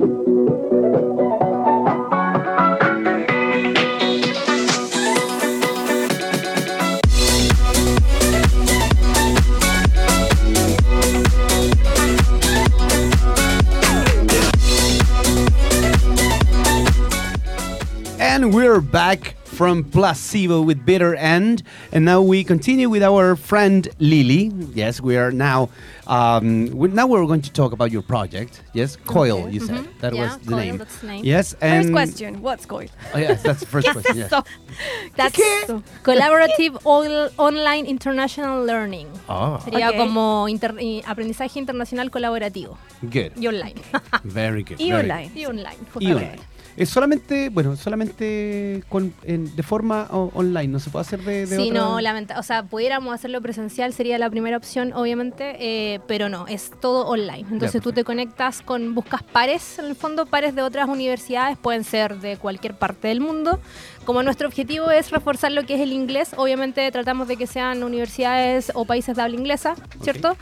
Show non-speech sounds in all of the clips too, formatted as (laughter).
And from Placebo with Bitter End. And now we continue with our friend Lily. Yes, we are now. Um, we, now we're going to talk about your project. Yes, Coil, you said. That Yeah, was the Coil, name. that's the name. Yes, and. First question, what's Coil? Oh, yes, that's the first (laughs) question. yes. So, That's Collaborative Oil- Online International Learning. Oh, Sería Ok. como inter- aprendizaje internacional colaborativo good. y online. Very good. (laughs) y very online. y online. good. Y online. Es solamente, bueno, solamente con, en- de forma o- online, no se puede hacer de, de Sí, otra- no, lamenta, o sea, pudiéramos hacerlo presencial, sería la primera opción, obviamente, eh, pero no, es todo online. Entonces tú te conectas con, buscas pares, en el fondo, pares de otras universidades, pueden ser de cualquier parte del mundo. Como nuestro objetivo es reforzar lo que es el inglés, obviamente tratamos de que sean universidades o países de habla inglesa, ¿cierto?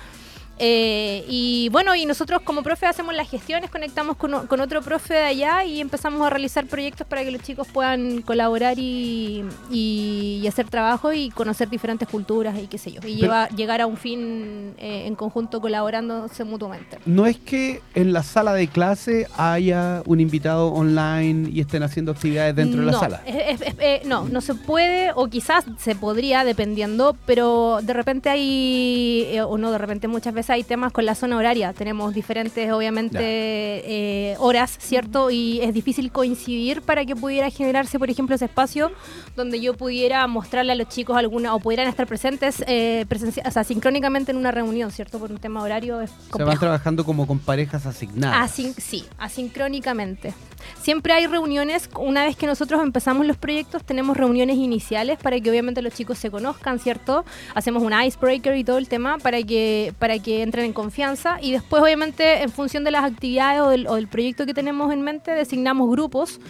Eh, y bueno, y nosotros como profe hacemos las gestiones, conectamos con, con otro profe de allá y empezamos a realizar proyectos para que los chicos puedan colaborar y, y- y hacer trabajo y conocer diferentes culturas y qué sé yo. Y lleva- llegar a un fin eh, en conjunto colaborándose mutuamente. No es que en la sala de clase haya un invitado online y estén haciendo actividades dentro de la sala. es- es- es- eh, no, no se puede o quizás se podría dependiendo, pero de repente hay, o no, de repente muchas veces hay temas con la zona horaria. Tenemos diferentes, obviamente, eh, horas, ¿cierto? Y es difícil coincidir para que pudiera generarse, por ejemplo, ese espacio donde yo pudiera mostrarle a los chicos alguna, o pudieran estar presentes, eh, presencia- o sea, sincrónicamente en una reunión, ¿cierto? Por un tema horario es Se van trabajando como con parejas asignadas. Asin- sí, asincrónicamente. Siempre hay reuniones, una vez que nosotros empezamos los proyectos, tenemos reuniones iniciales para que obviamente los chicos se conozcan, ¿cierto? Hacemos un icebreaker y todo el tema para que, para que entren en confianza y después obviamente en función de las actividades o del, o del proyecto que tenemos en mente, designamos grupos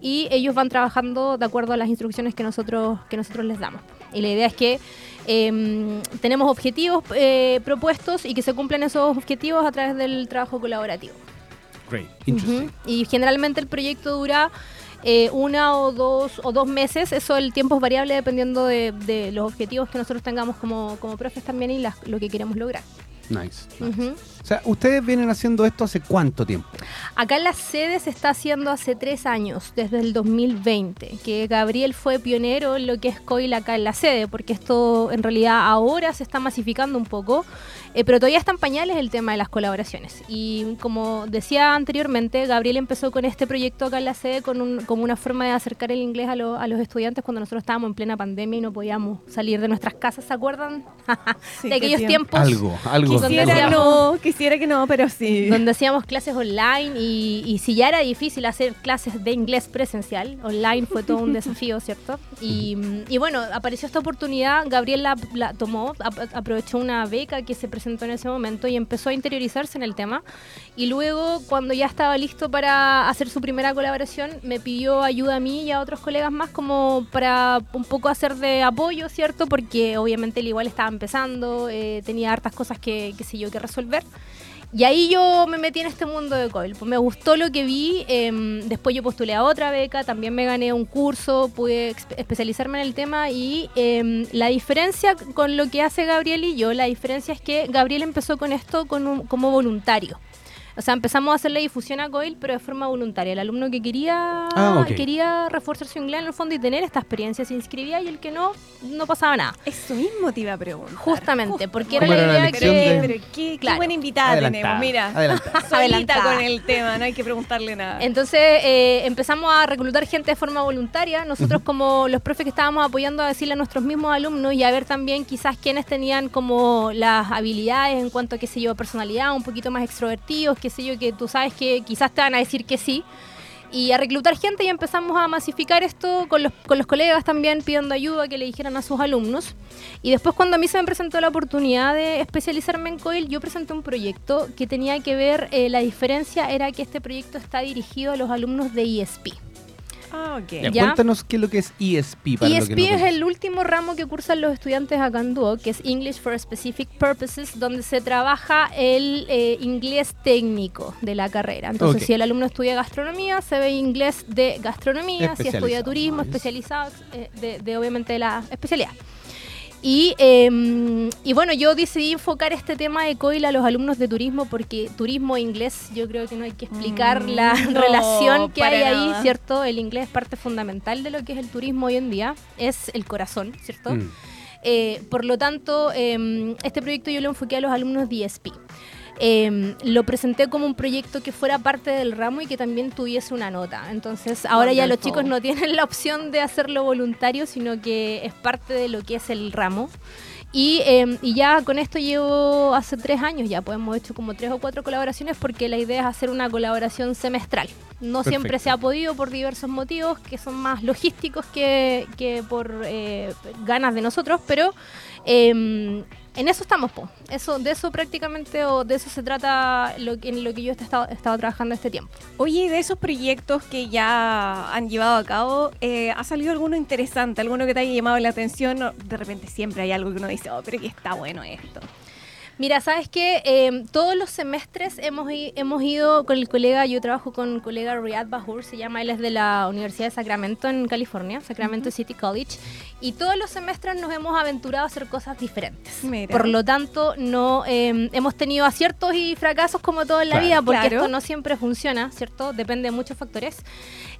y ellos van trabajando de acuerdo a las instrucciones que nosotros, que nosotros les damos. Y la idea es que em, tenemos objetivos eh, propuestos y que se cumplan esos objetivos a través del trabajo colaborativo. Great. Interesting. Y generalmente el proyecto dura eh, una o dos o dos meses. Eso el tiempo es variable dependiendo de, de los objetivos que nosotros tengamos como, como profes también y las- lo que queremos lograr. Nice. Mm-hmm. nice. Ujú. O sea, ¿ustedes vienen haciendo esto hace cuánto tiempo? Acá en la sede se está haciendo hace tres años, desde el 2020, que Gabriel fue pionero en lo que es COIL acá en la sede, porque esto en realidad ahora se está masificando un poco, eh, pero todavía está en pañales el tema de las colaboraciones. Y como decía anteriormente, Gabriel empezó con este proyecto acá en la sede con un- como una forma de acercar el inglés a, lo- a los estudiantes cuando nosotros estábamos en plena pandemia y no podíamos salir de nuestras casas, ¿se acuerdan? (laughs) Sí, de aquellos tiempo. tiempos Algo, algo. No, quisiera que no, pero sí. donde hacíamos clases online y, y si ya era difícil hacer clases de inglés presencial, online fue todo un desafío, ¿cierto? Y, y bueno, apareció esta oportunidad, Gabriel la, la tomó, ap- aprovechó una beca que se presentó en ese momento y empezó a interiorizarse en el tema. Y luego, cuando ya estaba listo para hacer su primera colaboración, me pidió ayuda a mí y a otros colegas más como para un poco hacer de apoyo, ¿cierto? Porque obviamente él igual estaba empezando, eh, tenía hartas cosas que, qué sé yo, que resolver. Y ahí yo me metí en este mundo de COIL. Pues me gustó lo que vi. em, después yo postulé a otra beca, también me gané un curso, pude especializarme en el tema. Y em, la diferencia con lo que hace Gabriel y yo, la diferencia es que Gabriel empezó con esto con como voluntario. O sea, empezamos a hacerle difusión a COIL, pero de forma voluntaria. El alumno que quería, Ah, quería reforzar su inglés en el fondo y tener esta experiencia se inscribía y el que no, no pasaba nada. Eso mismo te iba a preguntar. Justamente, porque ¿Cómo era la idea que... de- Pero qué, qué Claro. buena invitada Adelantada, tenemos, mira. adelantada. (laughs) Solita con el tema, no hay que preguntarle nada. Entonces eh, empezamos a reclutar gente de forma voluntaria. Nosotros como los profes que estábamos apoyando a decirle a nuestros mismos alumnos y a ver también quizás quienes tenían como las habilidades en cuanto a, qué sé yo, personalidad, un poquito más extrovertidos, qué sé yo, que tú sabes que quizás te van a decir que sí. Y a reclutar gente y empezamos a masificar esto con los, con los colegas también pidiendo ayuda que le dijeran a sus alumnos. Y después cuando a mí se me presentó la oportunidad de especializarme en COIL, yo presenté un proyecto que tenía que ver, eh, la diferencia era que este proyecto está dirigido a los alumnos de ISP. Ah, ok. Ya, Ya. Cuéntanos qué es lo que es ESP. Para los que ESP no es el último ramo que cursan los estudiantes acá en Duo, que es English for Specific Purposes, donde se trabaja el eh, inglés técnico de la carrera. Entonces, si el alumno estudia gastronomía, se ve inglés de gastronomía, si estudia turismo, nice. especializado, eh, de, de obviamente de la especialidad. Y, eh, y bueno, yo decidí enfocar este tema de COIL a los alumnos de turismo porque turismo e inglés, yo creo que no hay que explicar Mm, la (laughs) no, relación que hay ahí. ¿cierto? El inglés es parte fundamental de lo que es el turismo hoy en día, es el corazón, ¿cierto? Mm. Eh, por lo tanto, eh, este proyecto yo lo enfoqué a los alumnos de ESP. Eh, lo presenté como un proyecto que fuera parte del ramo y que también tuviese una nota. Entonces, ahora ya los chicos no tienen la opción de hacerlo voluntario, sino que es parte de lo que es el ramo. Y, eh, y ya con esto llevo hace tres años, ya pues hemos hecho como tres o cuatro colaboraciones porque la idea es hacer una colaboración semestral. No siempre se ha podido por diversos motivos que son más logísticos que, que por eh, ganas de nosotros, pero eh, en eso estamos, po. Eso, de eso prácticamente, o de eso se trata en lo que yo he estado, he estado trabajando este tiempo. Oye, de esos proyectos que ya han llevado a cabo, eh, ¿ha salido alguno interesante? ¿Alguno que te haya llamado la atención? De repente siempre hay algo que uno dice, oh, pero que está bueno esto. Mira, sabes que todos los semestres hemos, i- hemos ido con el colega, yo trabajo con el colega Riyad Bahur, se llama, él es de la Universidad de Sacramento en California, Sacramento City College, y todos los semestres nos hemos aventurado a hacer cosas diferentes. Mira. Por lo tanto, no eh, hemos tenido aciertos y fracasos como todo en la Claro. vida, porque Claro. esto no siempre funciona, ¿cierto? Depende de muchos factores.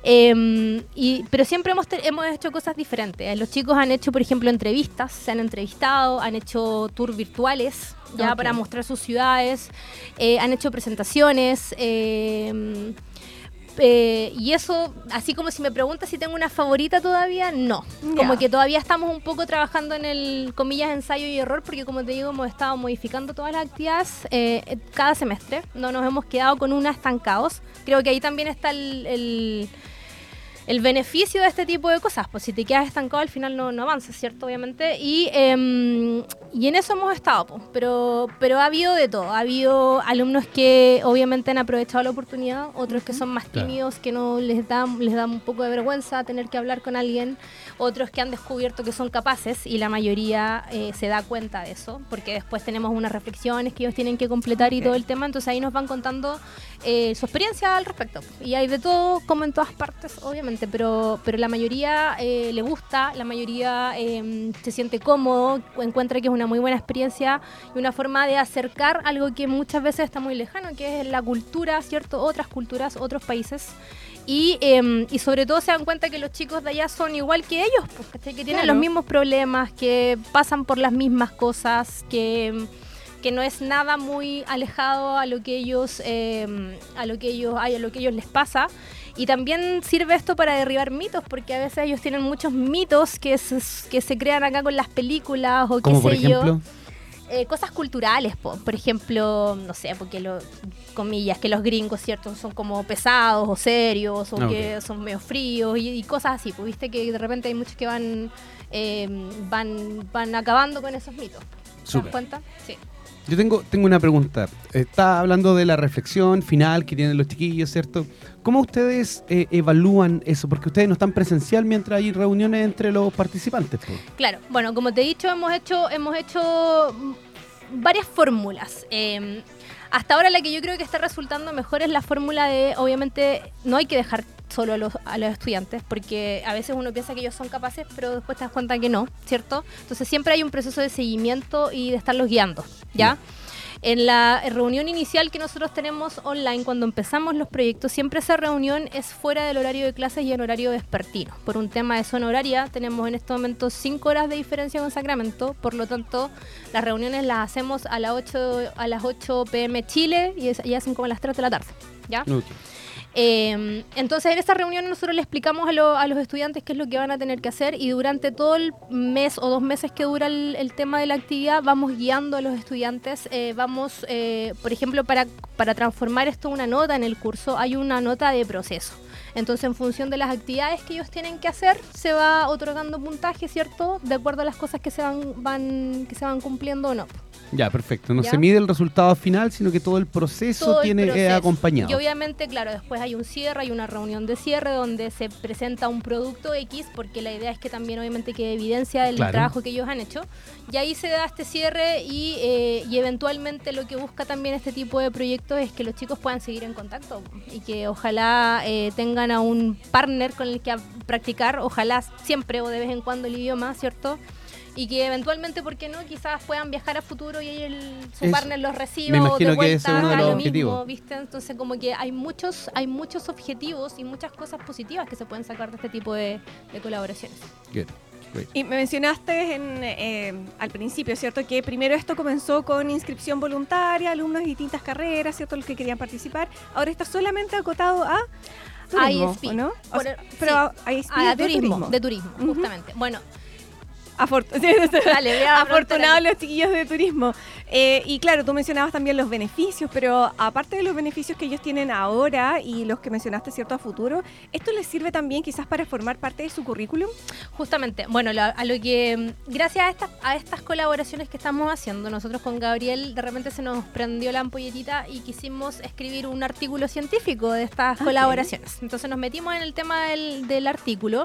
Eh, y, pero siempre hemos, hemos hecho cosas diferentes. Los chicos han hecho, por ejemplo, entrevistas, se han entrevistado, han hecho tours virtuales ya para mostrar sus ciudades, eh, han hecho presentaciones. eh, eh, y eso, así como si me preguntas si tengo una favorita todavía, no. Como que todavía estamos un poco trabajando en el, comillas, ensayo y error, porque como te digo, hemos estado modificando todas las actividades eh, cada semestre. No nos hemos quedado con una estancados. Creo que ahí también está el, el- el beneficio de este tipo de cosas. Pues si te quedas estancado, al final no, no avanzas, ¿cierto? Obviamente. Y, em, y en eso hemos estado, pues. pero, pero ha habido de todo. Ha habido alumnos que obviamente han aprovechado la oportunidad, otros que son más Claro. tímidos, que no les da, les da un poco de vergüenza tener que hablar con alguien, otros que han descubierto que son capaces y la mayoría eh, se da cuenta de eso, porque después tenemos unas reflexiones que ellos tienen que completar y todo el tema, entonces ahí nos van contando eh, su experiencia al respecto. Y hay de todo, como en todas partes, obviamente, pero, pero la mayoría eh, le gusta, la mayoría eh, se siente cómodo, encuentra que es una muy buena experiencia y una forma de acercar algo que muchas veces está muy lejano, que es la cultura, ¿cierto? Otras culturas, otros países. Y, eh, y sobre todo se dan cuenta que los chicos de allá son igual que ellos, pues, que tienen Claro. los mismos problemas, que pasan por las mismas cosas, que, que no es nada muy alejado a lo que ellos, eh, a lo que ellos hay, a lo que ellos les pasa. Y también sirve esto para derribar mitos, porque a veces ellos tienen muchos mitos que se, que se crean acá con las películas o qué por sé yo. Eh, cosas culturales, po. por ejemplo, no sé, porque los comillas, que los gringos, ¿cierto? Son como pesados o serios o Ah, que son medio fríos y, y cosas así, pues viste que de repente hay muchos que van, eh, van, van acabando con esos mitos. ¿Te das cuenta? Sí. Yo tengo, tengo una pregunta. Está hablando de la reflexión final que tienen los chiquillos, ¿cierto? ¿Cómo ustedes eh, evalúan eso? Porque ustedes no están presencial mientras hay reuniones entre los participantes. Claro, bueno, como te he dicho, hemos hecho, hemos hecho varias fórmulas. Eh, hasta ahora la que yo creo que está resultando mejor es la fórmula de, obviamente, no hay que dejar solo a los, a los estudiantes, porque a veces uno piensa que ellos son capaces, pero después te das cuenta que no, ¿cierto? Entonces siempre hay un proceso de seguimiento y de estarlos guiando, ¿ya? En la reunión inicial que nosotros tenemos online, cuando empezamos los proyectos, siempre esa reunión es fuera del horario de clases y en horario vespertino. Por un tema de zona horaria, tenemos en este momento 5 horas de diferencia con Sacramento, por lo tanto, las reuniones las hacemos a, las 8, a las 8 pm Chile y, es- y hacen como a las 3 de la tarde. ¿Ya? Ok. Eh, entonces, en esta reunión nosotros le explicamos a, lo- a los estudiantes qué es lo que van a tener que hacer y durante todo el mes o dos meses que dura el, tema de la actividad vamos guiando a los estudiantes. eh, vamos, eh, por ejemplo, para, para transformar esto en una nota en el curso, hay una nota de proceso. Entonces, en función de las actividades que ellos tienen que hacer, se va otorgando puntaje, ¿cierto? De acuerdo a las cosas que se van, van, que se van cumpliendo o no. Ya, perfecto. No ¿Ya? se mide el resultado final, sino que todo el proceso todo el tiene eh, proceso. acompañado. Y obviamente, claro, después hay un cierre, hay una reunión de cierre donde se presenta un producto X, porque la idea es que también obviamente quede evidencia del Claro. trabajo que ellos han hecho. Y ahí se da este cierre y, eh, y eventualmente lo que busca también este tipo de proyectos es que los chicos puedan seguir en contacto y que ojalá eh, tengan a un partner con el que practicar, ojalá siempre o de vez en cuando el idioma, ¿cierto? Y que eventualmente, ¿por qué no? Quizás puedan viajar a futuro y ahí el, su partner los reciba Me o imagino de que ese es vuelta uno de los lo mismo, objetivos. ¿viste? Entonces como que hay muchos, hay muchos objetivos y muchas cosas positivas que se pueden sacar de este tipo de, de colaboraciones. Good. Y me mencionaste en, eh, al principio, ¿cierto? Que primero esto comenzó con inscripción voluntaria, alumnos de distintas carreras, ¿cierto? Los que querían participar. Ahora está solamente acotado a turismo, ISP. ¿o ¿no? O Por sea, el- pero sí. a ISP Ah, de turismo, de turismo, justamente. Bueno, (laughs) Dale, Afortunados los chiquillos de turismo. Eh, y claro, tú mencionabas también los beneficios, pero aparte de los beneficios que ellos tienen ahora y los que mencionaste, ¿cierto? A futuro, ¿esto les sirve también quizás para formar parte de su currículum? Justamente, bueno, la- a lo que mm, gracias a estas, a estas colaboraciones que estamos haciendo, nosotros con Gabriel de repente se nos prendió la ampolletita y quisimos escribir un artículo científico de estas Ah, colaboraciones. Entonces nos metimos en el tema del, del artículo.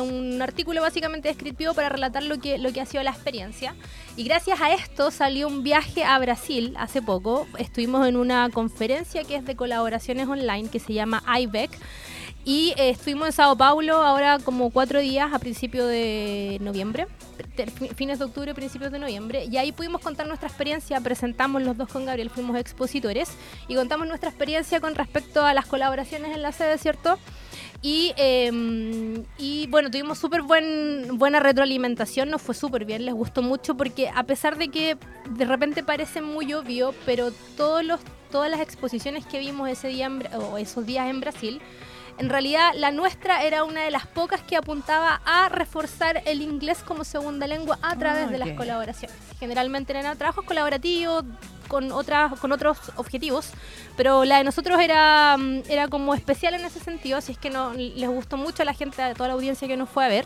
Un artículo básicamente descriptivo para relatar lo que, lo que ha sido la experiencia. Y gracias a esto salió un viaje a Brasil hace poco. Estuvimos en una conferencia que es de colaboraciones online que se llama IBEC. Y eh, estuvimos en Sao Paulo ahora como cuatro días a principios de noviembre, fines de octubre, principios de noviembre, y ahí pudimos contar nuestra experiencia, presentamos los dos con Gabriel, fuimos expositores, y contamos nuestra experiencia con respecto a las colaboraciones en la sede, ¿cierto? Y, eh, y bueno, tuvimos súper buen, buena retroalimentación, nos fue súper bien, les gustó mucho porque a pesar de que de repente parece muy obvio, pero todos los, todas las exposiciones que vimos ese día en o esos días en Brasil, en realidad la nuestra era una de las pocas que apuntaba a reforzar el inglés como segunda lengua a través de las colaboraciones. Generalmente eran trabajos colaborativos con otras con otros objetivos, pero la de nosotros era mm, era como especial en ese sentido, así es que no les gustó mucho a la gente, a toda la audiencia que nos fue a ver.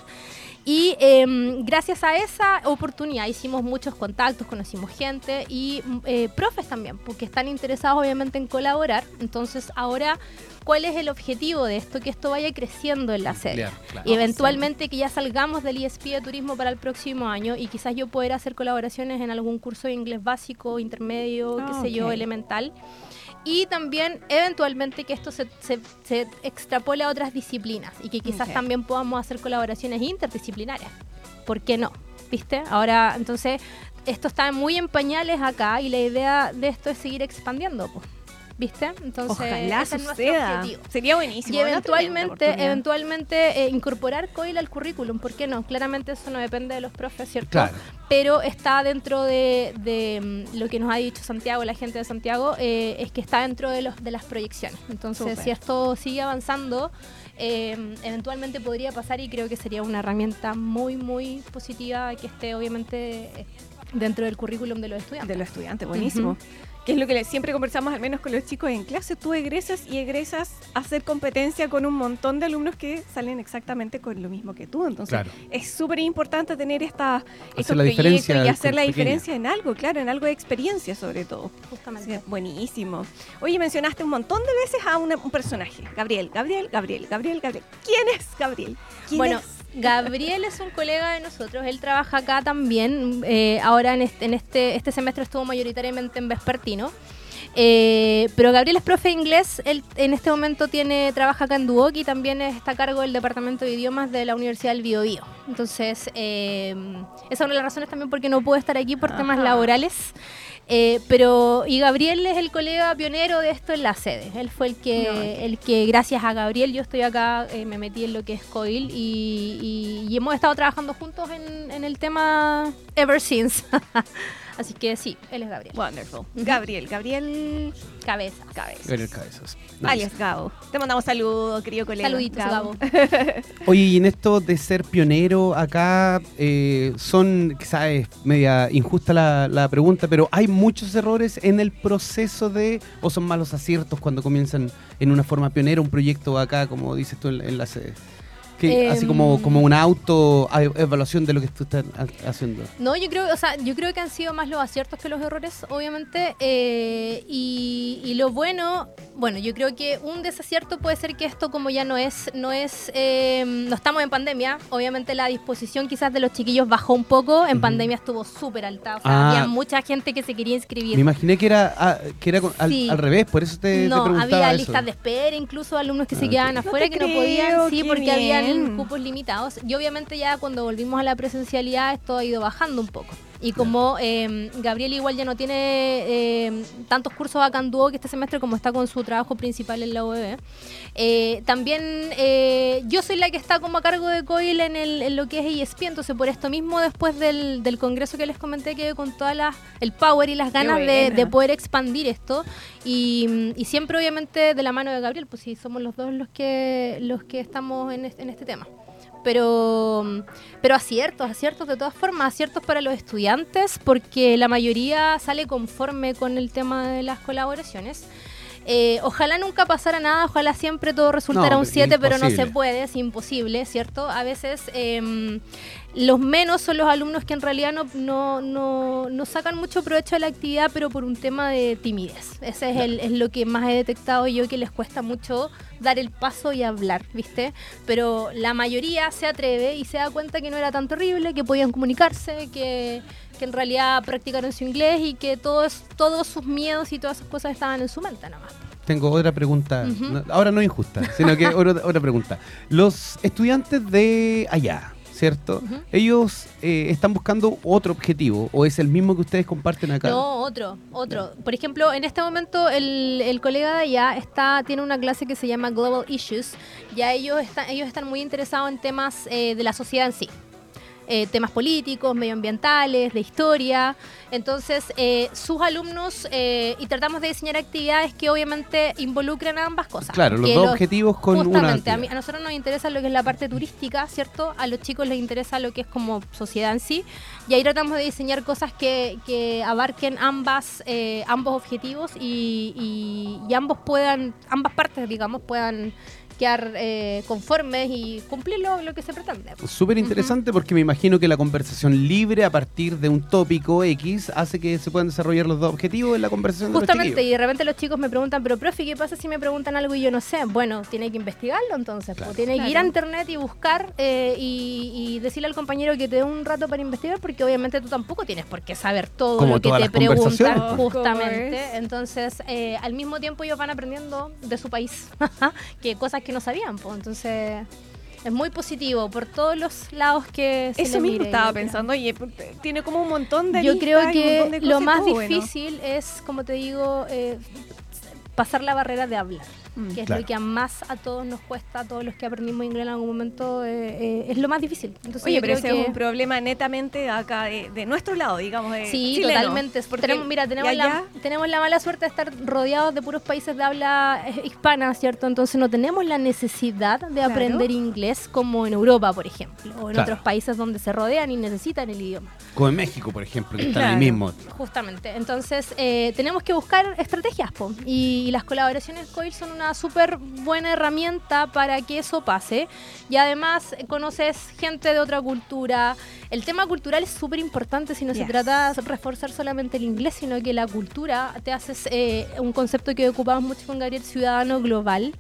Y em, gracias a esa oportunidad hicimos muchos contactos, conocimos gente y mm, eh, profes también, porque están interesados obviamente en colaborar. Entonces ahora, ¿cuál es el objetivo de esto? Que esto vaya creciendo en la sede. Ampliar, claro. Y eventualmente que ya salgamos del ISP de turismo para el próximo año y quizás yo poder hacer colaboraciones en algún curso de inglés básico, intermedio, qué Ah, sé yo, elemental. Y también eventualmente que esto se, se, se extrapole a otras disciplinas y que quizás Ok. también podamos hacer colaboraciones interdisciplinarias. ¿Por qué no? ¿Viste? Ahora, entonces, esto está muy en pañales acá y la idea de esto es seguir expandiendo. pues. ¿Viste? Entonces, Ojalá ese es nuestro suceda. objetivo. Sería buenísimo. Y eventualmente, eventualmente eh, incorporar COIL al currículum, ¿por qué no? Claramente eso no depende de los profes, ¿cierto? Claro. Pero está dentro de, de, mm, lo que nos ha dicho Santiago, la gente de Santiago, eh, es que está dentro de, los, de las proyecciones. Entonces, si esto sigue avanzando, eh, eventualmente podría pasar y creo que sería una herramienta muy, muy positiva que esté obviamente eh, dentro del currículum de los estudiantes. De los estudiantes, buenísimo. Que es lo que siempre conversamos, al menos con los chicos en clase. Tú egresas y egresas a hacer competencia con un montón de alumnos que salen exactamente con lo mismo que tú. Entonces, Claro. es súper importante tener esta, estos la proyectos y hacer la pequeña. diferencia en algo, claro, en algo de experiencia sobre todo. Justamente. Sí, buenísimo. Oye, mencionaste un montón de veces a una- un personaje. Gabriel, Gabriel, Gabriel, Gabriel, Gabriel. ¿Quién es Gabriel? ¿Quién Bueno, es? Gabriel es un colega de nosotros, él trabaja acá también, eh, ahora en este, en este, este semestre estuvo mayoritariamente en Vespertino. Eh, pero Gabriel es profe de inglés, él en este momento tiene, trabaja acá en Duoc y también está a cargo del Departamento de Idiomas de la Universidad del Biobío. Entonces, eh, esa es una de las razones también por qué no puedo estar aquí por temas laborales. Eh, pero, y Gabriel es el colega pionero de esto en la sede. Él fue el que, No, el que gracias a Gabriel, yo estoy acá, eh, me metí en lo que es COIL y, y- y hemos estado trabajando juntos en, en el tema ever since. (laughs) Así que sí, él es Gabriel. Wonderful. Gabriel, Gabriel Cabeza. Cabeza. Gabriel Cabezas. Nice. Alias Gabo. Te mandamos saludos, querido colega. Saluditos, Gabo. (laughs) Oye, y en esto de ser pionero acá, eh, son, quizás es media injusta la, la pregunta, pero ¿hay muchos errores en el proceso de, o son malos aciertos cuando comienzan en una forma pionera un proyecto acá, como dices tú, en, en la sede? Que, así como, Em, como una auto evaluación de lo que tú estás ha- haciendo. No, yo creo, o sea, yo creo que han sido más los aciertos que los errores, obviamente. eh, y, y lo bueno, bueno, yo creo que un desacierto puede ser que esto, como ya no es, no es, eh, no estamos en pandemia. Obviamente la disposición quizás de los chiquillos bajó un poco. En pandemia estuvo súper alta. O sea, Ah. había mucha gente que se quería inscribir. Me imaginé que era, ah, que era con- al, Sí. al revés, por eso te, te no, preguntaba había eso. listas de espera, incluso alumnos que Ah, se quedaban afuera te que no podían, sí, porque habían bien. cupos limitados. Y obviamente ya cuando volvimos a la presencialidad esto ha ido bajando un poco. Y como eh, Gabriel igual ya no tiene eh, tantos cursos acá en Duoc este semestre como está con su trabajo principal en la UEB, eh, también eh, yo soy la que está como a cargo de COIL en, el, en lo que es ESP, entonces por esto mismo después del, del congreso que les comenté quedé con todas las el power y las ganas de, de poder expandir esto y, y siempre obviamente de la mano de Gabriel, pues sí, somos los dos los que los que estamos en este, en este tema. Pero, pero aciertos, aciertos de todas formas, aciertos para los estudiantes, porque la mayoría sale conforme con el tema de las colaboraciones. Eh, ojalá nunca pasara nada, ojalá siempre todo resultara No, un 7, pero no se puede, es imposible, ¿cierto? A veces em, los menos son los alumnos que en realidad no, no, no, no sacan mucho provecho de la actividad, pero por un tema de timidez. Ese es, el, es lo que más he detectado yo que les cuesta mucho dar el paso y hablar, ¿viste? Pero la mayoría se atreve y se da cuenta que no era tan terrible, que podían comunicarse, que, que en realidad practicaron su inglés y que todos, todos sus miedos y todas esas cosas estaban en su mente nada más. Tengo otra pregunta, no- ahora no injusta, sino que (laughs) otra, otra pregunta. Los estudiantes de allá, ¿cierto? ¿Ellos eh, están buscando otro objetivo o es el mismo que ustedes comparten acá? No, otro, otro. Por ejemplo, en este momento el, el colega de allá está, tiene una clase que se llama Global Issues. Ya ellos, están ellos están muy interesados en temas eh, de la sociedad en sí. Eh, temas políticos, medioambientales, de historia. Entonces, eh, sus alumnos, eh, y tratamos de diseñar actividades que obviamente involucren ambas cosas. Claro, los dos objetivos con una Justamente, a, mí- a nosotros nos interesa lo que es la parte turística, ¿cierto? A los chicos les interesa lo que es como sociedad en sí. Y ahí tratamos de diseñar cosas que, que abarquen ambas, eh, ambos objetivos y, y- y ambos puedan, ambas partes, digamos, puedan quedar eh, conformes y cumplir lo, lo que se pretende. Súper interesante porque me imagino que la conversación libre a partir de un tópico X hace que se puedan desarrollar los dos objetivos en la conversación de los Justamente, y de repente los chicos me preguntan, pero profe, ¿qué pasa si me preguntan algo y yo no sé? Bueno, tiene que investigarlo entonces, Claro. pues, tiene que ir a internet y buscar eh, y, y decirle al compañero que te dé un rato para investigar, porque obviamente tú tampoco tienes por qué saber todo Como lo que te preguntan, pues. justamente. Entonces, eh, al mismo tiempo ellos van aprendiendo de su país, (laughs) que cosas que no sabían, pues, entonces... Es muy positivo por todos los lados que se Eso mismo mire, estaba pensando, oye, tiene como un montón de Yo creo y que lo más bueno. difícil es, como te digo, eh, pasar la barrera de hablar, Mm. que es Claro. lo que a más a todos nos cuesta, a todos los que aprendimos inglés en algún momento, eh, eh, es lo más difícil. Entonces, Oye, pero creo ese que- es un problema netamente acá de, de nuestro lado, digamos, de Sí, chileno. totalmente. Porque- Tenemos, mira, tenemos la, tenemos la mala suerte de estar rodeados de puros países de habla eh, hispana, ¿cierto? Entonces no tenemos la necesidad de Claro. aprender inglés como en Europa, por ejemplo, o en Claro. otros países donde se rodean y necesitan el idioma. Como en México, por ejemplo, que están ahí mismo. Justamente. Entonces, eh, tenemos que buscar estrategias, po. Y, y las colaboraciones COIL son una súper buena herramienta para que eso pase. Y además, conoces gente de otra cultura. El tema cultural es súper importante si no se trata de reforzar solamente el inglés, sino que la cultura te haces eh, un concepto que ocupamos mucho con Gabriel, ciudadano global.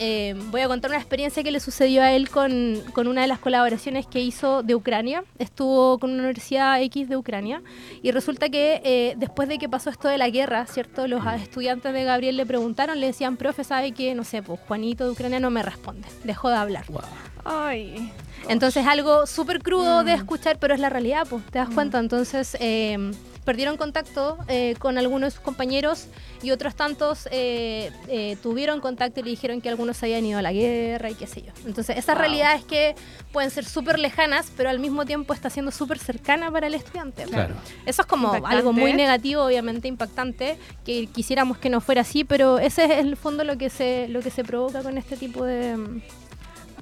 Eh, voy a contar una experiencia que le sucedió a él con, con una de las colaboraciones que hizo de Ucrania. Estuvo con una universidad X de Ucrania y resulta que eh, después de que pasó esto de la guerra, ¿cierto? Los estudiantes de Gabriel le preguntaron, le decían, profe, ¿sabe qué? No sé, pues Juanito de Ucrania no me responde, dejó de hablar. Ay. Entonces algo súper crudo de Mm. escuchar, pero es la realidad, pues, te das Mm. cuenta. Entonces eh, perdieron contacto eh, con algunos de sus compañeros y otros tantos eh, eh, tuvieron contacto y le dijeron que algunos habían ido a la guerra y qué sé yo. Entonces esas Wow. realidades que pueden ser súper lejanas, pero al mismo tiempo está siendo súper cercana para el estudiante. Claro. Eso es como Impactante. algo muy negativo, obviamente impactante, que quisiéramos que no fuera así, pero ese es el fondo lo que se, lo que se provoca con este tipo de...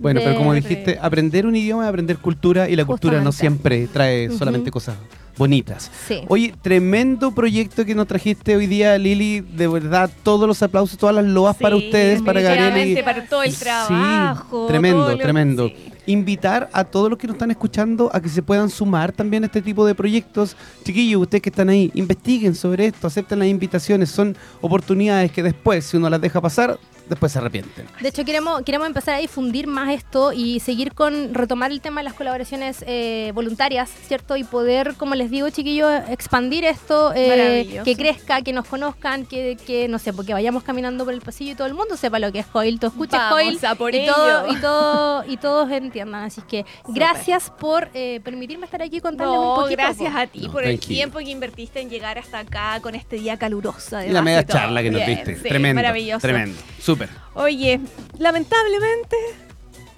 Bueno, pero como dijiste, aprender un idioma es aprender cultura y la cultura no siempre trae solamente cosas bonitas. Sí. Oye, tremendo proyecto que nos trajiste hoy día, Lili. De verdad, todos los aplausos, todas las loas para Sí, ustedes, para Gabriel. y- para todo el Sí, trabajo. tremendo, lo- tremendo. sí. Invitar a todos los que nos están escuchando a que se puedan sumar también a este tipo de proyectos. Chiquillos, ustedes que están ahí, investiguen sobre esto, acepten las invitaciones. Son oportunidades que después, si uno las deja pasar, después se arrepienten. De hecho, queremos, queremos empezar a difundir más esto y seguir con retomar el tema de las colaboraciones eh, voluntarias, ¿cierto? Y poder, como les digo, chiquillos, expandir esto, eh, que crezca, que nos conozcan, que, que, no sé, porque vayamos caminando por el pasillo y todo el mundo sepa lo que es Coil, tú escuchas Vamos Coil a por y, ello. todo, y, todo, y todos entiendan. Así que gracias por eh, permitirme estar aquí contarles No, un poquito. gracias a ti No, por el tiempo que invertiste en llegar hasta acá con este día caluroso. Y la media charla que nos Bien, diste. sí, tremendo. Maravilloso. Tremendo. Súper. Oye, lamentablemente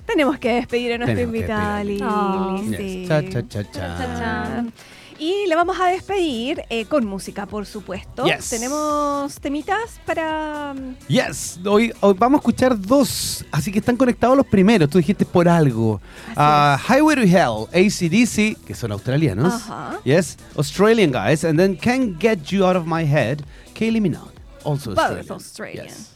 tenemos que despedir a nuestra que invitada Lili. Sí. Cha, cha, cha, cha. Y la vamos a despedir eh, con música, por supuesto. Yes. Tenemos temitas para... mm, Yes, hoy, hoy vamos a escuchar dos, así que están conectados los primeros, tú dijiste por algo. Ah, Highway to Hell, ACDC, que son australianos. Ajá. Yes, Australian guys, and then Can't Get You Out of My Head, Kaylee Minogue, also Both Australian. Australian. Yes.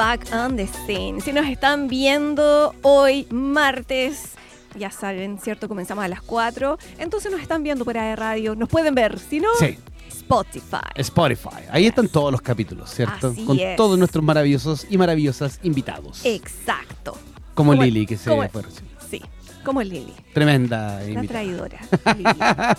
Back on the scene. Si nos están viendo hoy, martes, ya saben, ¿cierto? Comenzamos a las 4. Entonces nos están viendo por ahí de radio. Nos pueden ver. Si no, Sí, Spotify. Spotify. Ahí están todos los capítulos, ¿cierto? Así Con es. todos nuestros maravillosos y maravillosas invitados. Exacto. como como- Lili, que se como- fue recién. Sí, como Lili, Tremenda invitada. traidora. (laughs)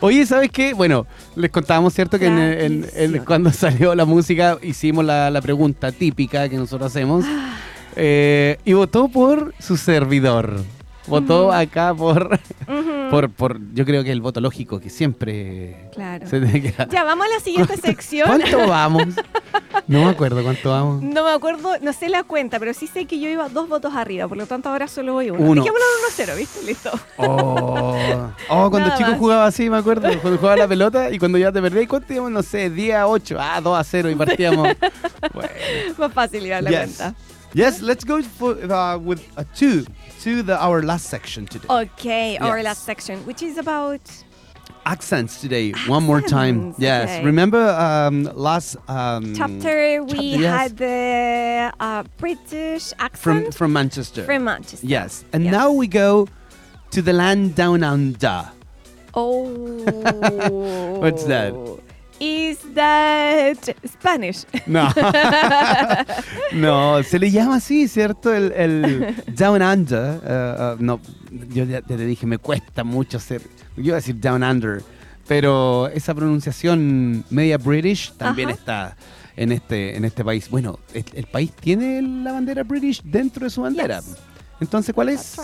Oye, ¿sabes qué? Bueno, les contábamos, ¿cierto? Que en, en- en- Tradición. cuando (laughs) salió la música hicimos la, la pregunta típica que nosotros hacemos. Ah. eh, y votó por su servidor. Votó acá por, por, por, yo creo que el voto lógico, que siempre Claro. se tiene que. Ya, vamos a la siguiente sección. ¿Cuánto vamos? (laughs) No me acuerdo cuánto vamos. No me acuerdo, no sé la cuenta, pero sí sé que yo iba dos votos arriba, por lo tanto ahora solo voy uno. Uno. Dejémoslo en 1-0, ¿viste? Listo. Oh, oh cuando Nada chico más. jugaba así, me acuerdo. Cuando jugaba la pelota y cuando ya te perdías, ¿cuánto íbamos? No sé, 10 a 8, ah, 2 a 0 y partíamos. (laughs) bueno. Más fácil llevar la Yes. cuenta. Yes, let's go for, uh, with a two to the our last section today. Okay, our last section, which is about Accents today, one more time. Yes, okay. remember um, last um, chapter. We chapter, yes. had the uh, British from accent from Manchester. from Manchester. yes, and Yes. now we go to the land down under. Oh. (laughs) What's that? Is that Spanish? No, (laughs) no, se le llama así, ¿cierto? El, el Down Under. uh, uh, no, yo ya te dije, me cuesta mucho ser. Yo iba a decir Down Under, pero esa pronunciación media British también Ajá. está en este, en este país. Bueno, el, el país tiene la bandera British dentro de su bandera. Yes. Entonces, ¿cuál es?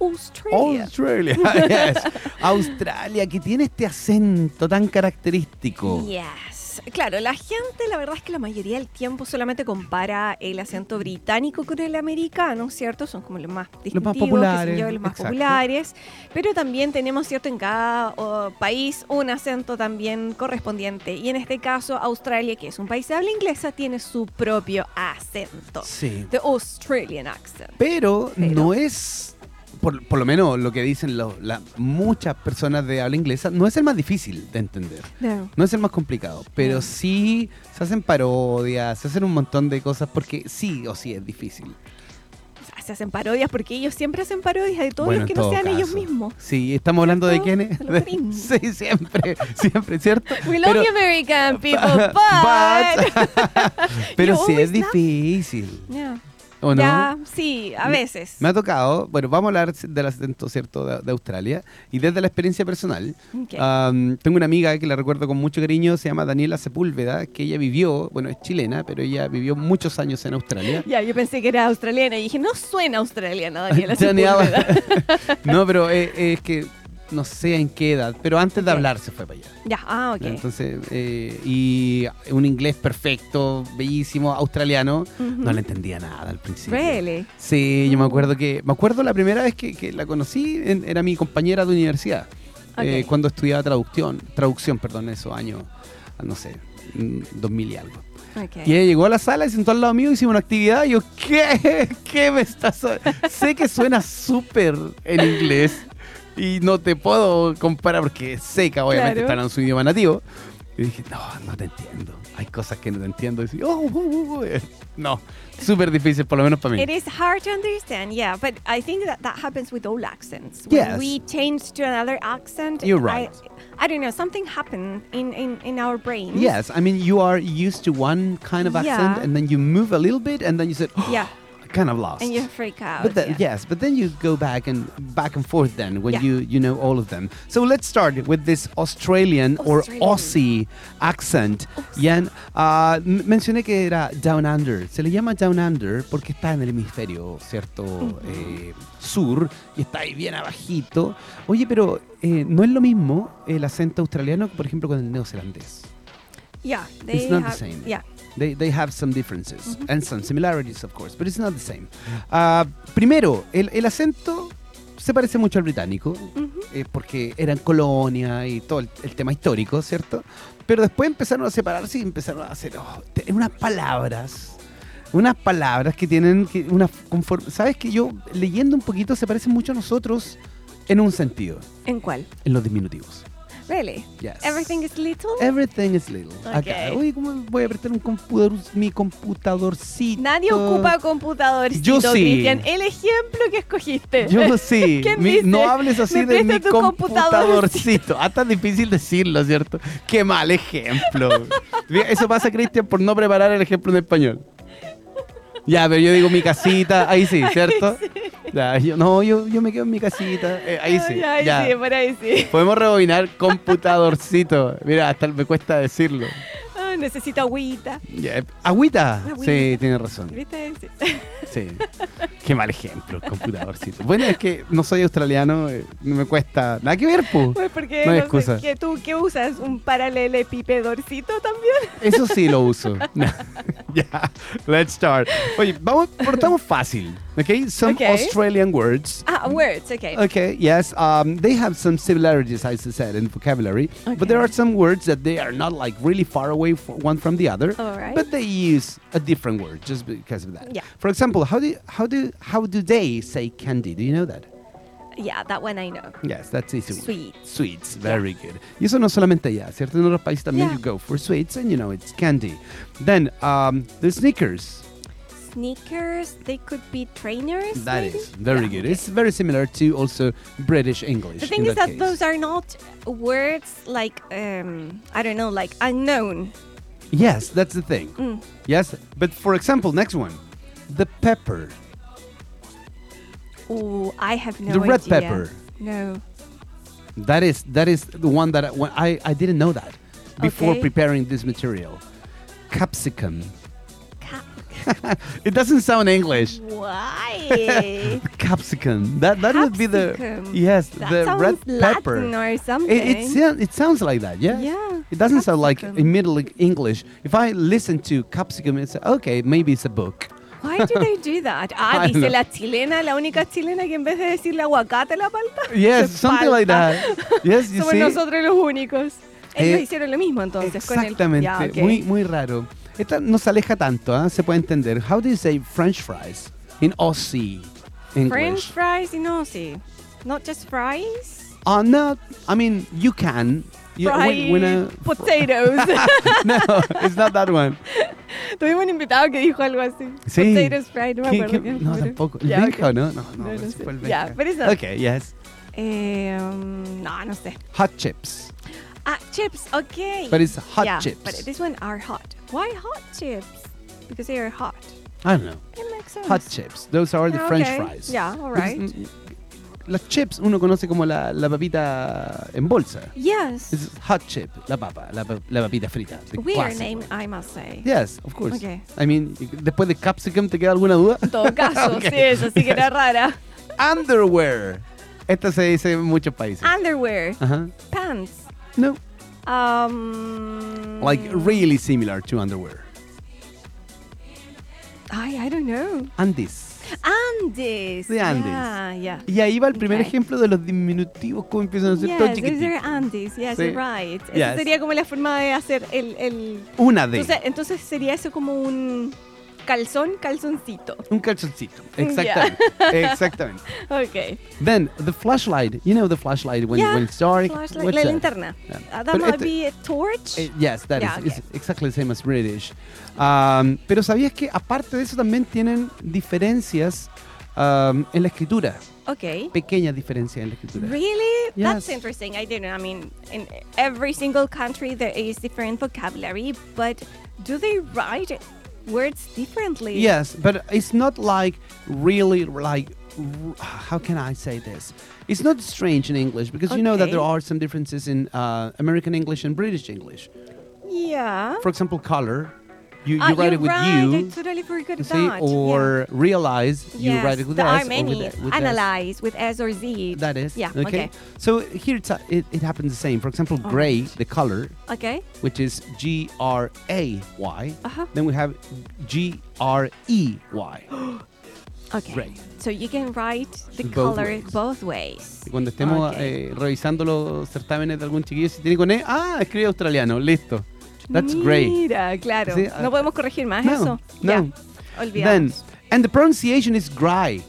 Australia. Australia. (laughs) yes. Australia, que tiene este acento tan característico. Yes. Claro, la gente, la verdad es que la mayoría del tiempo solamente compara el acento británico con el americano, ¿cierto? Son como los más distintivos, qué sé populares, yo, los más exacto. populares. Pero también tenemos, ¿cierto? En cada oh, país un acento también correspondiente. Y en este caso, Australia, que es un país de habla inglesa, tiene su propio acento. Sí. The Australian accent. Pero, Pero- no es, por, por lo menos lo que dicen lo- la- muchas personas de habla inglesa, no es el más difícil de entender. No. No es el más complicado, pero No. sí se hacen parodias, se hacen un montón de cosas porque sí o sí es difícil. Se hacen parodias porque ellos siempre hacen parodias de todos Bueno, los que no sean ellos mismos. Sí, estamos hablando de quiénes. (laughs) Sí, siempre, siempre, ¿cierto? We love Pero- you, American people, (laughs) But- but... (laughs) Pero sí es difícil, Yeah. ¿O no? Ya, sí, a Me- veces. Me ha tocado, bueno, vamos a hablar del acento, ¿cierto?, de, de Australia. Y desde la experiencia personal, Ok. am, tengo una amiga que la recuerdo con mucho cariño, se llama Daniela Sepúlveda, que ella vivió, bueno, es chilena, pero ella vivió muchos años en Australia. Ya, yo pensé que era australiana y dije, no suena australiana, Daniela. (laughs) Sepúlveda. (laughs) no, pero eh, es que no sé en qué edad, pero antes de hablar se fue para allá. ya, ah, ok. Entonces, eh, y un inglés perfecto, bellísimo, australiano, no le entendía nada al principio. Really? Sí, yo me acuerdo que. Me acuerdo la primera vez que, que la conocí, en- era mi compañera de universidad. eh, cuando estudiaba traducción, traducción, perdón, esos años, no sé, mm, 2000 y algo. Y ella llegó a la sala y se sentó al lado mío, hicimos una actividad. Y yo, ¿qué? (laughs) ¿Qué me estás.? sé que suena súper en inglés y no te puedo comparar porque seca, obviamente, Claro. en su idioma nativo. Y dije, no, no te entiendo. Hay cosas que no te entiendo. Y dije, oh, oh, oh, oh". no, súper difícil, por lo menos para mí. It is hard to understand, yeah, but I think that that happens with all accents. When Yes. we change to another accent, You're right. I, I don't know, something happened in, in, in our brains. Yes, I mean you are used to one kind of accent, Yeah. and then you move a little bit, and then you said, oh, Yeah. Kind of lost." And you freak out. but then, yeah. yes, but then you go back and back and forth then when Yeah. you you know all of them. So let's start with this Australian, or Aussie accent. Yan, ah, m- mencioné que era Down Under. Se le llama Down Under porque está en el hemisferio, cierto, eh, sur y está ahí bien abajito. Oye, pero eh, no es lo mismo el acento australiano, por ejemplo, con el neozelandés. Yeah, they It's not the have, same. Yeah. They, they have some differences and some similarities, of course, but it's not the same. Ah, primero, el, el acento se parece mucho al británico, eh, porque eran colonia y todo el, el tema histórico, ¿cierto? Pero después empezaron a separarse y empezaron a hacer oh, unas palabras, unas palabras que tienen que una conform- ¿Sabes que yo leyendo un poquito se parecen mucho a nosotros en un sentido, ¿En cuál? en los diminutivos? Really? Yes. Everything is little? Everything is little. Acá. Ok. Oye, ¿cómo voy a apretar un computador, mi computadorcito? Nadie ocupa computadorcito, Yo sí. Cristian. El ejemplo que escogiste. Yo sí. (laughs) ¿Quién Mi- dice? no hables así de mi computadorcito. Ah, tan difícil decirlo, ¿cierto? Qué mal ejemplo. Eso pasa, Cristian, por no preparar el ejemplo en español. Ya, pero yo digo mi casita, ahí sí, ¿cierto? Ya, yo, no, yo, yo me quedo en mi casita, eh, ahí sí. Ay, ya. sí, por ahí sí. Podemos rebobinar computadorcito. Mira, hasta me cuesta decirlo. Ah, necesito agüita. Ya, ¿Agüita? Agüita. Sí, tiene razón. ¿Viste? Sí. Sí. Qué mal ejemplo, computadorcito. Bueno, es que no soy australiano, eh, no me cuesta nada que ver, pu. Pues porque No hay no sé. ¿qué, ¿tú qué usas? ¿Un paralelepipedorcito también? Eso sí lo uso. (laughs) (laughs) Ya, let's start. Oye, vamos, partamos fácil. Okay, some Okay. Australian words. Ah, words, okay. Okay, yes, um, they have some similarities, as I said, in vocabulary, Okay. but there are some words that they are not like really far away one from the other, All right. but they use a different word just because of that. Yeah. For example, how do how do how do they say candy? Do you know that? Yeah, that one I know. Yes, that's easy. Sweets. Sweets, very good. Y eso no solamente allá, ¿cierto? En otros países también Yeah. you go for sweets and you know it's candy. Then um, the sneakers. Sneakers, they could be trainers. That maybe? is very Yeah, good. okay. It's very similar to also British English. The thing in is that case. those are not words like um I don't know, like unknown. Yes, that's the thing. Mm. Yes, but for example, next one, the pepper, Oh, I have no the red idea. pepper. No. That is that is the one that I, I I didn't know that before Okay. preparing this material. Capsicum. It doesn't sound English. Why? (laughs) Capsicum. That that would be the Capsicum. yes that the red Latin pepper. or something. It, it, sound- it sounds like that, yeah. Yeah, It doesn't sound like capsicum. immediately English. If I listen to capsicum, it's okay. Maybe it's a book. Why do they do (laughs) that? Ah, dice la chilena, la única chilena que en vez de decirle aguacate la palta. (laughs) Yes, something like palta. that. Yes, you Somos see. nosotros los únicos. Ellos Eh, hicieron lo mismo entonces con el. Exactamente, Ya, ok. muy, muy raro. Esta no se aleja tanto, ¿ah? se puede entender. How do you say French fries in Aussie English? French fries no, sí. Not just fries. Uh, no, I mean, you can. You- when- when a- potatoes. (laughs) no, it's not that one. Tuvimos un invitado que dijo algo así. Sí. Potatoes fried, no me ¿Qué- acuerdo. qué- qué no, tampoco. ¿El Ya, Benja ok. o no? No, no, No, no sé. fue el Benja. pero eso- Ok, yes. Eh, um, no, no sé. Hot chips. Ah, chips, okay. But it's hot yeah, chips. But this one are hot. Why hot chips? Because they are hot. I don't know. It makes sense. Hot chips. Those are the Ah, French okay. fries. Yeah, all Because, right. mm, Las chips uno conoce como la, la papita en bolsa. Yes. It's hot chip, la papa, la, la papita frita. Weird name. I must say. Yes, of course. Okay. I mean, después de capsicum, ¿te queda alguna duda? En todo caso, (laughs) Okay. sí, eso sí que era rara. Underwear. Esta se dice en muchos países. Underwear, Ajá. pants. No. Um. Like really similar to underwear. I, I don't know. Andes. Andes. The Andes. Yeah, yeah. Y ahí va el primer Okay. ejemplo de los diminutivos, cómo empiezan a ser Yes, todos chiquititos. Andes. Yes, Sí. you're right. Esa Yes. sería como la forma de hacer el. el... Una de. Entonces, entonces sería eso como un calzón, calzoncito. Un calzoncito. Yeah. Exactamente. (laughs) Exactamente. Ok. Then the flashlight. You know the flashlight when, Yeah, when it's dark. Flashlight, la that? linterna. Yeah. Uh, that might be a torch. Eh, yes, that is exactly the same as British. Um, pero sabías que aparte de eso también tienen diferencias um, en la escritura. okay. Pequeñas diferencias en la escritura. Really? That's interesting. I didn't. I mean, in every single country there is different vocabulary, but do they write words differently? Yes, but it's not like really like how can I say this? It's not strange in English because you know that there are some differences in uh, American English and British English. Yeah. For example, color, you, Ah, you write it with right. I you, totally forgot see, that. or realize yeah. you write it with there S are or many. with, with S. Analyze with S or Z. That is Yeah. okay. Okay. So here it's, uh, it, it happens the same. For example, All gray, right. the color, Okay. which is G R A Y. Uh-huh. Then we have G R E Y. (gasps) Okay. Gray. So you can write the Both color ways. both ways. Cuando estemos Ok. eh, revisando los certámenes de algún chiquillo, si tiene con E, ah, escribe australiano, listo. That's great. Mira, claro. Sí, no ah, podemos corregir más no, eso. no. Ya. Then, and the pronunciation is gray.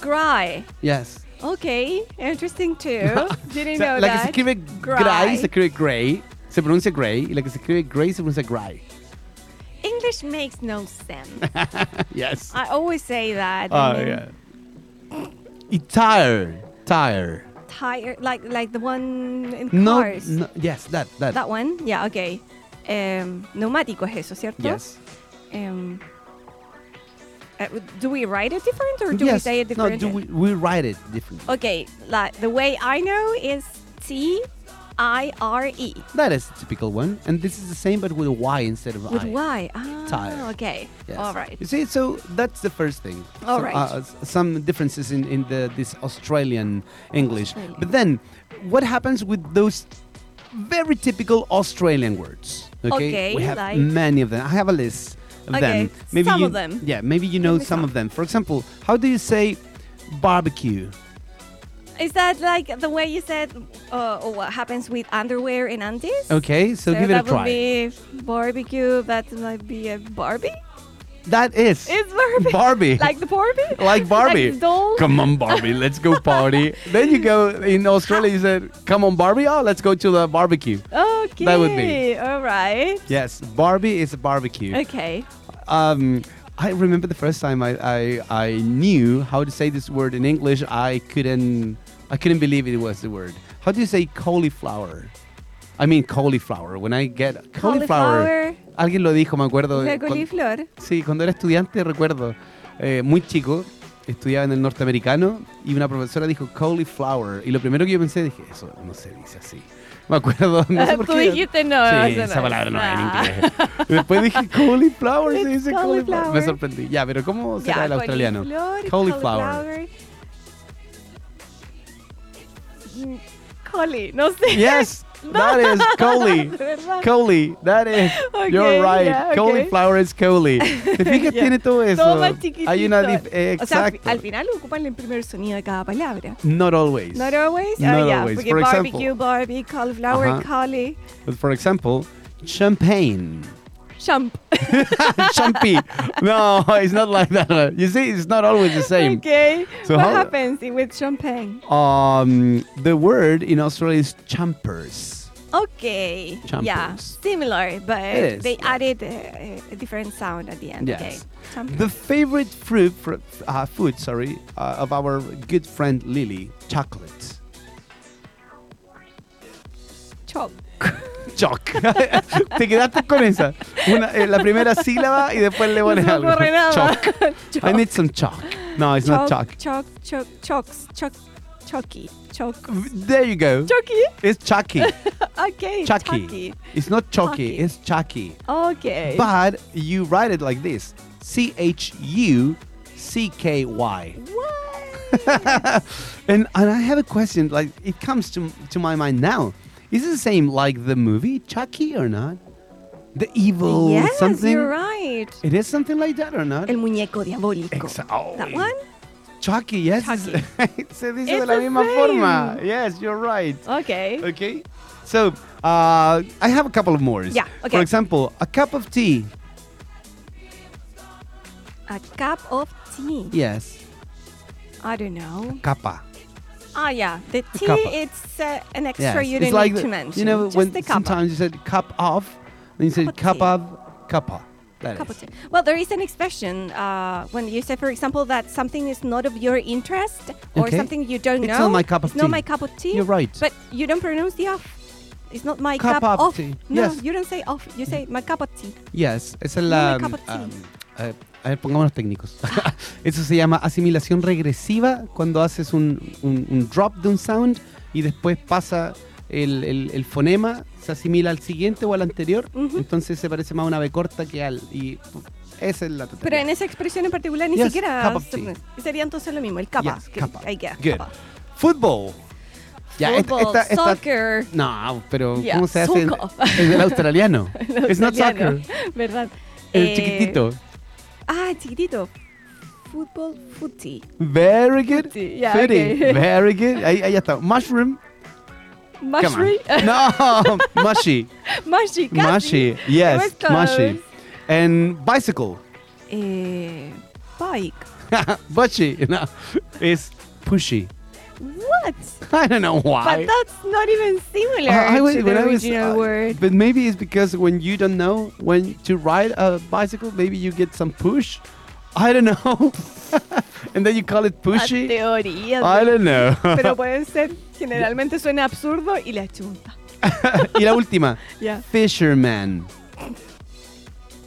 Gray. Yes. Okay, interesting too. (laughs) Didn't O sea, know la que se that. escribe Gray. gray se escribe gray, se pronuncia gray, y la que se escribe gray se pronuncia gray. English makes no sense. (laughs) yes. I always say that. Oh, then yeah. Y tire, tire. Tire, like like the one in No, cars. no, yes, that, that. That one, yeah, okay. Um, neumático es eso, ¿cierto? Yes. Um, uh, do we write it different or do we say it No, different? do we, we write it differently. Okay, like the way I know is T I R E That is a typical one. And this is the same, but with a Y instead of with I. Y. Ah, Tire. okay. Yes. All right. You see, so that's the first thing. All so, right. uh, some differences in, in the this Australian English. Australian. But then, what happens with those very typical Australian words? Okay, we have like- many of them. I have a list of Okay, them. some you, of them. Yeah, maybe you know some some. of them. For example, how do you say barbecue? Is that like the way you said, uh, what happens with underwear and undies? Okay, so, give it a try. that would be barbecue. That might be a Barbie. That is It's Barbie. Barbie. (laughs) like the Barbie. like Barbie. Like doll. Come on, Barbie, let's go party. then you go in Australia. You said, "Come on, Barbie. Oh, let's go to the barbecue." Okay. That would be. All right. Yes, Barbie is a barbecue. Okay. Um, I remember the first time I, I I knew how to say this word in English. I couldn't I couldn't believe it was the word. How do you say cauliflower? I mean cauliflower. When I get cauliflower, Cauliflower. Alguien lo dijo, me acuerdo. La cuan- coliflor. Sí, cuando era estudiante recuerdo, eh, muy chico, estudiaba en el norteamericano y una profesora dijo cauliflower y lo primero que yo pensé dije, eso no se dice así. Me acuerdo, (laughs) no sé por Tú qué. dijiste no. Sí, esa no palabra no es en Ah. inglés. Después dije (laughs) cauliflower, se dice cauliflower. Me cauliflower. sorprendí. Ya, pero ¿cómo será Ya, el australiano? coliflor, Cauliflower. cauliflower. Mm, Coli, no sé. Yes, that is (laughs) verdad. Cauli, that is. Okay, You're right. yeah, okay. Cauliflower is cauli. (laughs) ¿Te fijas? Ya. Tiene todo eso. Todo más chiquitito. Hay una eh, O sea, exacto. al final ocupan el primer sonido de cada palabra. Not always. Not always? Not oh, yeah. always. Porque For example- barbecue, Barbie, cauliflower, Ajá. cauli, But for example, champagne. Champ. (laughs) Champy. no, it's not like that. You see, it's not always the same. Okay. So what how- happens with champagne? Um, the word in Australia is champers. Okay. Yeah, similar, but is, they yeah. added uh, a different sound at the end. Yes. Okay. Champ- The favorite fruit, fr- uh, food, sorry, uh, of our good friend Lily, chocolate. Choc. (laughs) Choc. (laughs) Te quedaste con esa. Una, eh, la primera sílaba y después le No pones algo. ocurre nada. Choc. I need some chalk. No, it's not chalk. Choc, choc, chocks, choc, chocky, choc. There you go. Chocky? It's chalky. (laughs) Okay. Chucky. chocky. It's not chalky, Chalky. it's chalky. Okay. But you write it like this C H U C K Y. what? (laughs) And and I have a question, like it comes to to my mind now. Is it the same like the movie Chucky or not? The evil yes, something? you're right. It is something like that or not? El muñeco diabólico. Exa- oh, That one? Chucky, yes. Chucky. (laughs) Se dice It's de la misma same. forma. Yes, you're right. Okay. Okay. So, uh, I have a couple of more. Yeah, okay. For example, a cup of tea. A cup of tea. Yes. I don't know. Capa. Ah, yeah. The tea, cuppa. it's uh, an extra Yes. you it's don't like need the- to mention. You know, Just when sometimes you said cup of, then you said Cup of cup tea. of, cuppa. Cup of. Well, there is an expression uh, when you say, for example, that something is not of your interest or Okay. something you don't It's know. not my cup of it's not tea. my cup of tea. You're right. But you don't pronounce the off. It's not my Cup cup, of tea. No, Yes. you don't say off. You say my cup of tea. Yes, it's a my cup of tea. um, eh, a ver, pongámonos técnicos. (laughs) Eso se llama asimilación regresiva cuando haces un, un- un drop de un sound y después pasa el, el- el fonema, se asimila al siguiente o al anterior. Entonces se parece más a una B corta que al. Y esa es la Pero en esa expresión en particular ni Yes, siquiera sería entonces lo mismo, el capa. Yes, que- capa. ahí queda, capa. Fútbol. Ya, esta- esta- soccer. No, pero Ya, ¿cómo se hace? en-. Es del australiano. (laughs) It's not soccer. ¿Verdad? El Eh, chiquitito. Ah, chiquitito. Fútbol, footy. Very good. Footy, ya, Footy. ok. (laughs) Very good. Ahí, ahí está. Mushroom. Mushroom. No, (laughs) mushy. Mushy, casi. mushy. Yes, mushy. And bicycle. Eh, bike. (laughs) Bushy. No, it's pushy. What? (laughs) I don't know why. But that's not even similar I was- to the I was, original uh, word. But maybe it's because when you don't know when to ride a bicycle, maybe you get some push. I don't know. (laughs) and then you call it La pushy. teoría. I don't know. (laughs) Pero puede ser, generalmente suena absurdo y la chunta. y la última, Yeah. fisherman.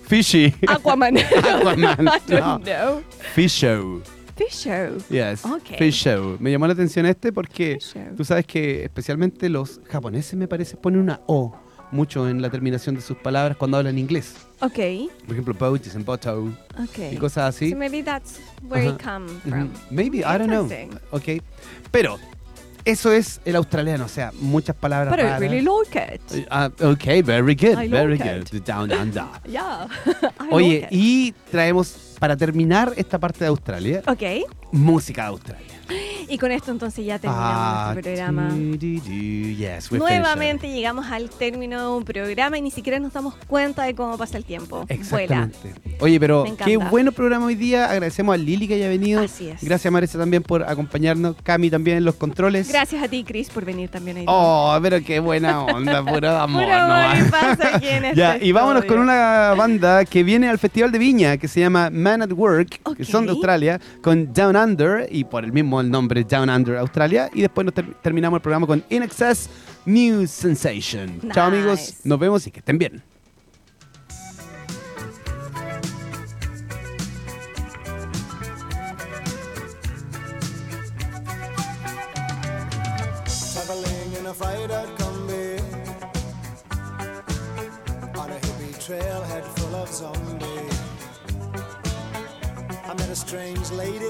Fishy. Aquaman. Aquaman, I don't no. know. Fish show. Fish show. Yes. Ok. Fish show. Me llamó la atención este porque tú sabes que especialmente los japoneses me parece ponen una O mucho en la terminación de sus palabras cuando hablan inglés. Ok. Por ejemplo, boat dicen boto Ok. y cosas así. So maybe that's where it come from. Maybe, I don't know. Ok. Pero eso es el australiano, o sea, muchas palabras But I raras. really like it. Ah, ok, very good, I very like good. Down under. (laughs) Yeah. (laughs) I Oye, like it. y traemos para terminar esta parte de Australia, Ok. música de Australia. Y con esto entonces ya terminamos Ah, nuestro programa. do, do, do. Yes, we're Nuevamente llegamos al término de un programa y ni siquiera nos damos cuenta de cómo pasa el tiempo. finished. Vuela. Exactamente. Oye, pero qué bueno programa hoy día. Agradecemos a Lili que haya venido. Así es. Gracias, Marisa, también por acompañarnos. Cami también en los controles. Gracias a ti, Chris, por venir también hoy día. Oh, pero qué buena onda, puro (laughs) amor. Puro paz aquí en (laughs) Ya, este y vámonos con una banda que viene al Festival de Viña, que se llama Man at Work, que son de Australia, con Down Under, y por el mismo el nombre Down Under Australia. Y después nos ter- terminamos el programa con In Excess New Sensation. Chao amigos, nos vemos y que estén bien. Traveling in a freighter combi on a hippie trailhead full of zombies. I met a strange lady,